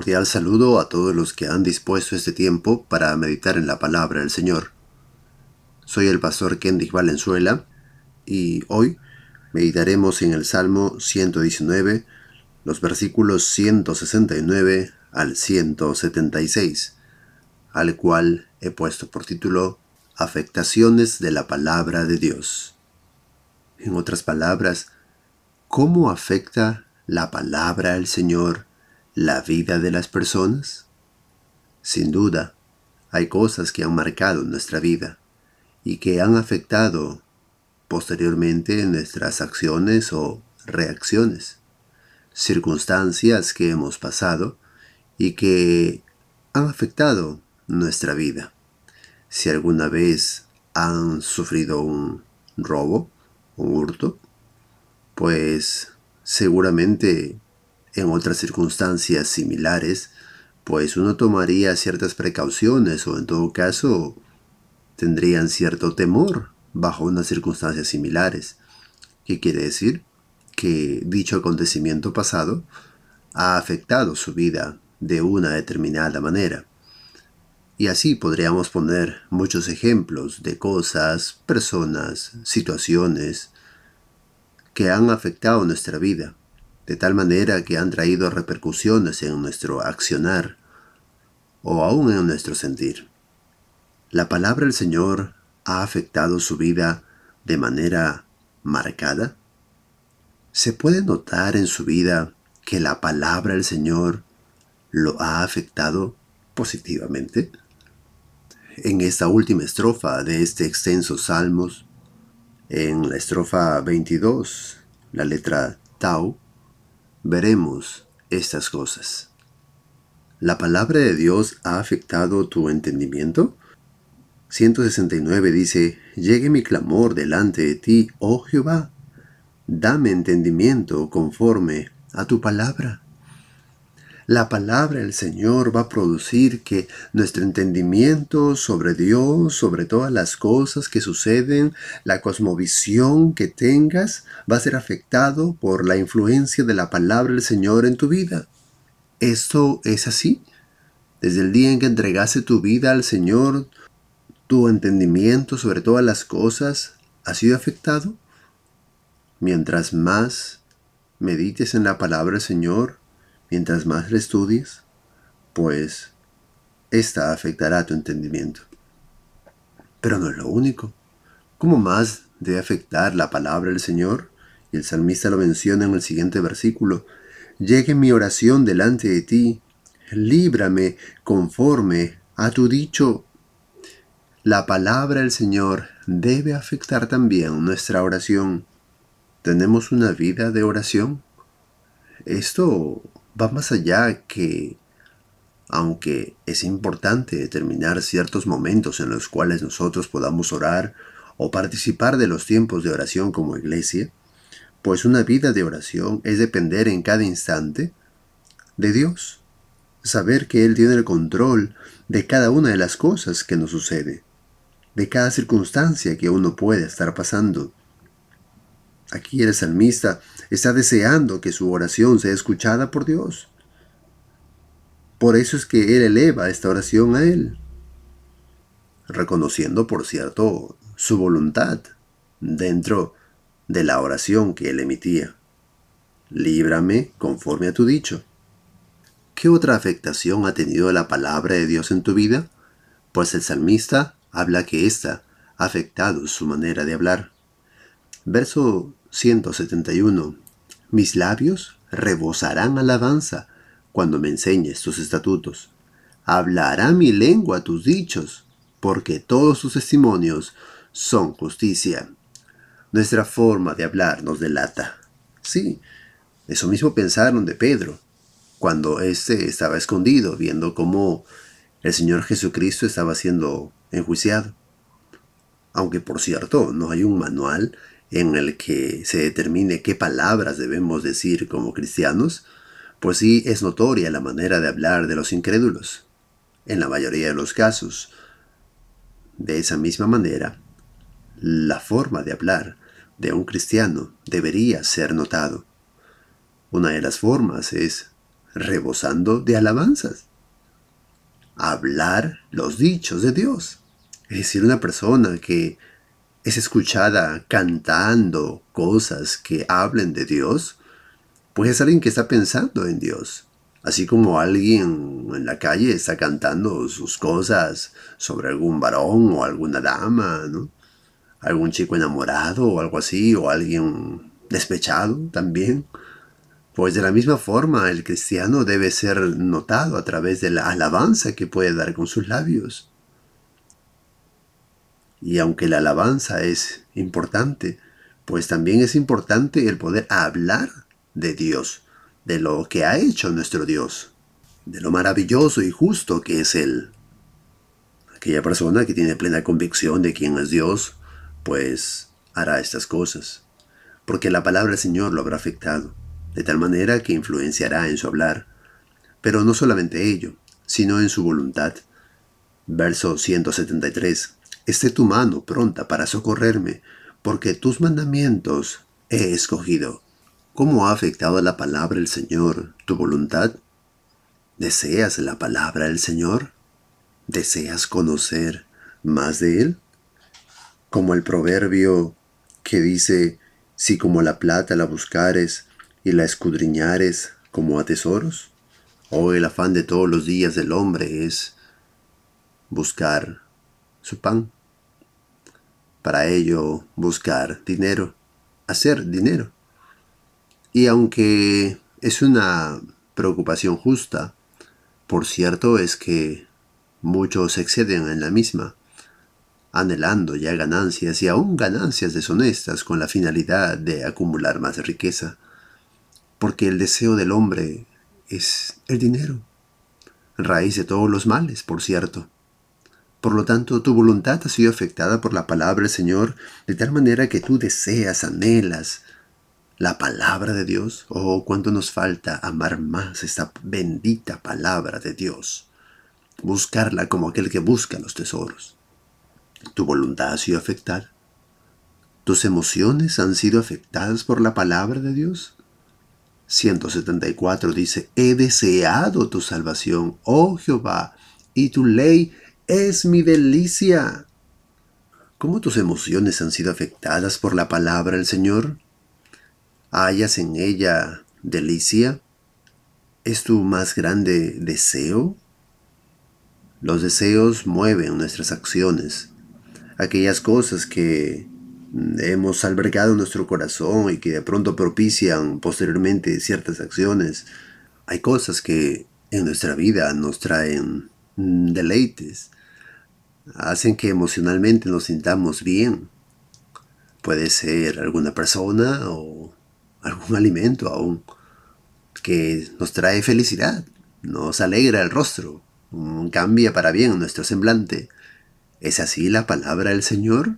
cordial saludo a todos los que han dispuesto este tiempo para meditar en la palabra del Señor. Soy el pastor Kendrick Valenzuela y hoy meditaremos en el Salmo 119, los versículos 169 al 176, al cual he puesto por título Afectaciones de la palabra de Dios. En otras palabras, ¿cómo afecta la palabra del Señor la vida de las personas? Sin duda, hay cosas que han marcado nuestra vida y que han afectado posteriormente nuestras acciones o reacciones, circunstancias que hemos pasado y que han afectado nuestra vida. Si alguna vez han sufrido un robo, un hurto, pues seguramente en otras circunstancias similares, pues uno tomaría ciertas precauciones o en todo caso tendrían cierto temor bajo unas circunstancias similares. ¿Qué quiere decir? Que dicho acontecimiento pasado ha afectado su vida de una determinada manera. Y así podríamos poner muchos ejemplos de cosas, personas, situaciones que han afectado nuestra vida de tal manera que han traído repercusiones en nuestro accionar o aún en nuestro sentir. La palabra del Señor ha afectado su vida de manera marcada. ¿Se puede notar en su vida que la palabra del Señor lo ha afectado positivamente? En esta última estrofa de este extenso Salmos, en la estrofa 22, la letra Tau, veremos estas cosas. ¿La palabra de Dios ha afectado tu entendimiento? 169 dice, Llegue mi clamor delante de ti, oh Jehová, dame entendimiento conforme a tu palabra. La palabra del Señor va a producir que nuestro entendimiento sobre Dios, sobre todas las cosas que suceden, la cosmovisión que tengas, va a ser afectado por la influencia de la palabra del Señor en tu vida. ¿Esto es así? Desde el día en que entregaste tu vida al Señor, tu entendimiento sobre todas las cosas ha sido afectado. Mientras más medites en la palabra del Señor, Mientras más le estudies, pues esta afectará tu entendimiento. Pero no es lo único. ¿Cómo más debe afectar la palabra del Señor? Y el salmista lo menciona en el siguiente versículo. Llegue mi oración delante de ti, líbrame conforme a tu dicho. La palabra del Señor debe afectar también nuestra oración. ¿Tenemos una vida de oración? Esto va más allá que, aunque es importante determinar ciertos momentos en los cuales nosotros podamos orar o participar de los tiempos de oración como iglesia, pues una vida de oración es depender en cada instante de Dios, saber que Él tiene el control de cada una de las cosas que nos sucede, de cada circunstancia que uno puede estar pasando. Aquí el salmista está deseando que su oración sea escuchada por Dios. Por eso es que él eleva esta oración a Él, reconociendo, por cierto, su voluntad dentro de la oración que él emitía. Líbrame conforme a tu dicho. ¿Qué otra afectación ha tenido la palabra de Dios en tu vida? Pues el salmista habla que ésta ha afectado su manera de hablar. Verso 171. Mis labios rebosarán alabanza cuando me enseñes tus estatutos. Hablará mi lengua tus dichos, porque todos tus testimonios son justicia. Nuestra forma de hablar nos delata. Sí, eso mismo pensaron de Pedro, cuando éste estaba escondido, viendo cómo el Señor Jesucristo estaba siendo enjuiciado. Aunque por cierto, no hay un manual en el que se determine qué palabras debemos decir como cristianos, pues sí es notoria la manera de hablar de los incrédulos, en la mayoría de los casos. De esa misma manera, la forma de hablar de un cristiano debería ser notado. Una de las formas es rebosando de alabanzas. Hablar los dichos de Dios. Es decir, una persona que es escuchada cantando cosas que hablen de Dios, pues es alguien que está pensando en Dios. Así como alguien en la calle está cantando sus cosas sobre algún varón o alguna dama, ¿no? Algún chico enamorado o algo así, o alguien despechado también. Pues de la misma forma el cristiano debe ser notado a través de la alabanza que puede dar con sus labios. Y aunque la alabanza es importante, pues también es importante el poder hablar de Dios, de lo que ha hecho nuestro Dios, de lo maravilloso y justo que es Él. Aquella persona que tiene plena convicción de quién es Dios, pues hará estas cosas, porque la palabra del Señor lo habrá afectado, de tal manera que influenciará en su hablar, pero no solamente ello, sino en su voluntad. Verso 173. Esté tu mano pronta para socorrerme, porque tus mandamientos he escogido. ¿Cómo ha afectado la palabra del Señor tu voluntad? ¿Deseas la palabra del Señor? ¿Deseas conocer más de Él? Como el proverbio que dice, si como la plata la buscares y la escudriñares como a tesoros, o el afán de todos los días del hombre es buscar su pan. Para ello buscar dinero, hacer dinero. Y aunque es una preocupación justa, por cierto es que muchos exceden en la misma, anhelando ya ganancias y aún ganancias deshonestas con la finalidad de acumular más riqueza, porque el deseo del hombre es el dinero, raíz de todos los males, por cierto. Por lo tanto, tu voluntad ha sido afectada por la palabra del Señor, de tal manera que tú deseas, anhelas, la palabra de Dios. Oh, cuánto nos falta amar más esta bendita palabra de Dios. Buscarla como aquel que busca los tesoros. ¿Tu voluntad ha sido afectada? ¿Tus emociones han sido afectadas por la palabra de Dios? 174 dice, he deseado tu salvación, oh Jehová, y tu ley es mi delicia. ¿Cómo tus emociones han sido afectadas por la palabra del Señor? ¿Hayas en ella delicia? ¿Es tu más grande deseo? Los deseos mueven nuestras acciones, aquellas cosas que hemos albergado en nuestro corazón y que de pronto propician posteriormente ciertas acciones. Hay cosas que en nuestra vida nos traen deleites, hacen que emocionalmente nos sintamos bien. Puede ser alguna persona o algún alimento aún que nos trae felicidad, nos alegra el rostro, cambia para bien nuestro semblante. ¿Es así la palabra del Señor?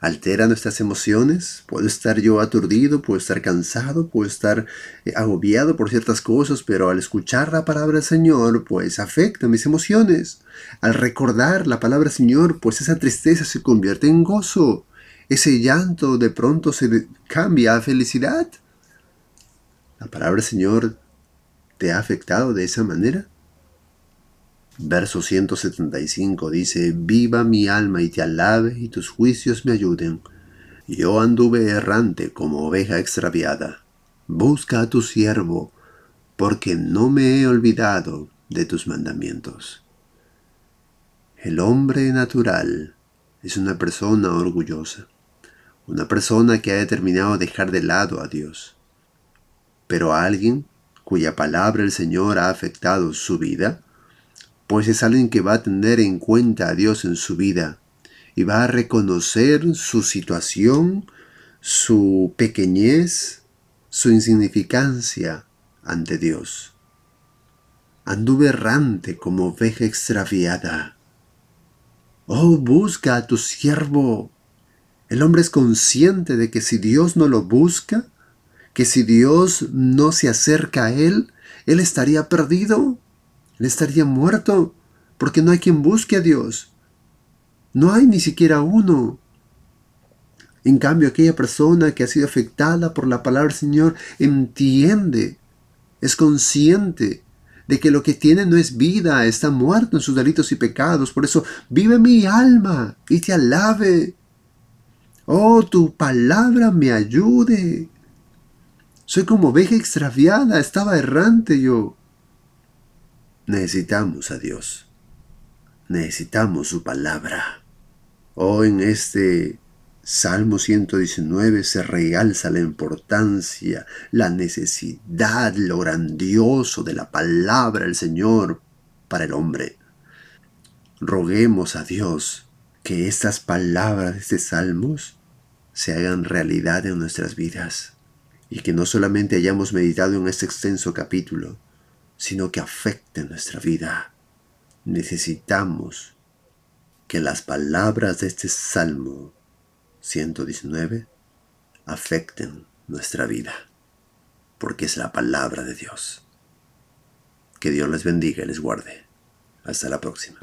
¿Altera nuestras emociones? ¿Puedo estar yo aturdido? ¿Puedo estar cansado? ¿Puedo estar eh, agobiado por ciertas cosas? Pero al escuchar la palabra del Señor, pues afecta mis emociones. Al recordar la palabra del Señor, pues esa tristeza se convierte en gozo. Ese llanto de pronto se cambia a felicidad. ¿La palabra Señor te ha afectado de esa manera? Verso 175 dice, Viva mi alma y te alabe y tus juicios me ayuden. Yo anduve errante como oveja extraviada. Busca a tu siervo, porque no me he olvidado de tus mandamientos. El hombre natural es una persona orgullosa, una persona que ha determinado dejar de lado a Dios pero a alguien cuya palabra el Señor ha afectado su vida, pues es alguien que va a tener en cuenta a Dios en su vida y va a reconocer su situación, su pequeñez, su insignificancia ante Dios. Anduve errante como oveja extraviada. Oh, busca a tu siervo. El hombre es consciente de que si Dios no lo busca, que si Dios no se acerca a él, él estaría perdido, él estaría muerto, porque no hay quien busque a Dios. No hay ni siquiera uno. En cambio, aquella persona que ha sido afectada por la palabra del Señor entiende es consciente de que lo que tiene no es vida, está muerto en sus delitos y pecados. Por eso vive mi alma y te alabe. Oh, tu palabra me ayude. Soy como oveja extraviada, estaba errante yo. Necesitamos a Dios. Necesitamos su palabra. Oh, en este Salmo 119 se realza la importancia, la necesidad, lo grandioso de la palabra del Señor para el hombre. Roguemos a Dios que estas palabras de este Salmos se hagan realidad en nuestras vidas y que no solamente hayamos meditado en este extenso capítulo, sino que afecten nuestra vida. Necesitamos que las palabras de este Salmo 119 afecten nuestra vida, porque es la palabra de Dios. Que Dios les bendiga y les guarde. Hasta la próxima.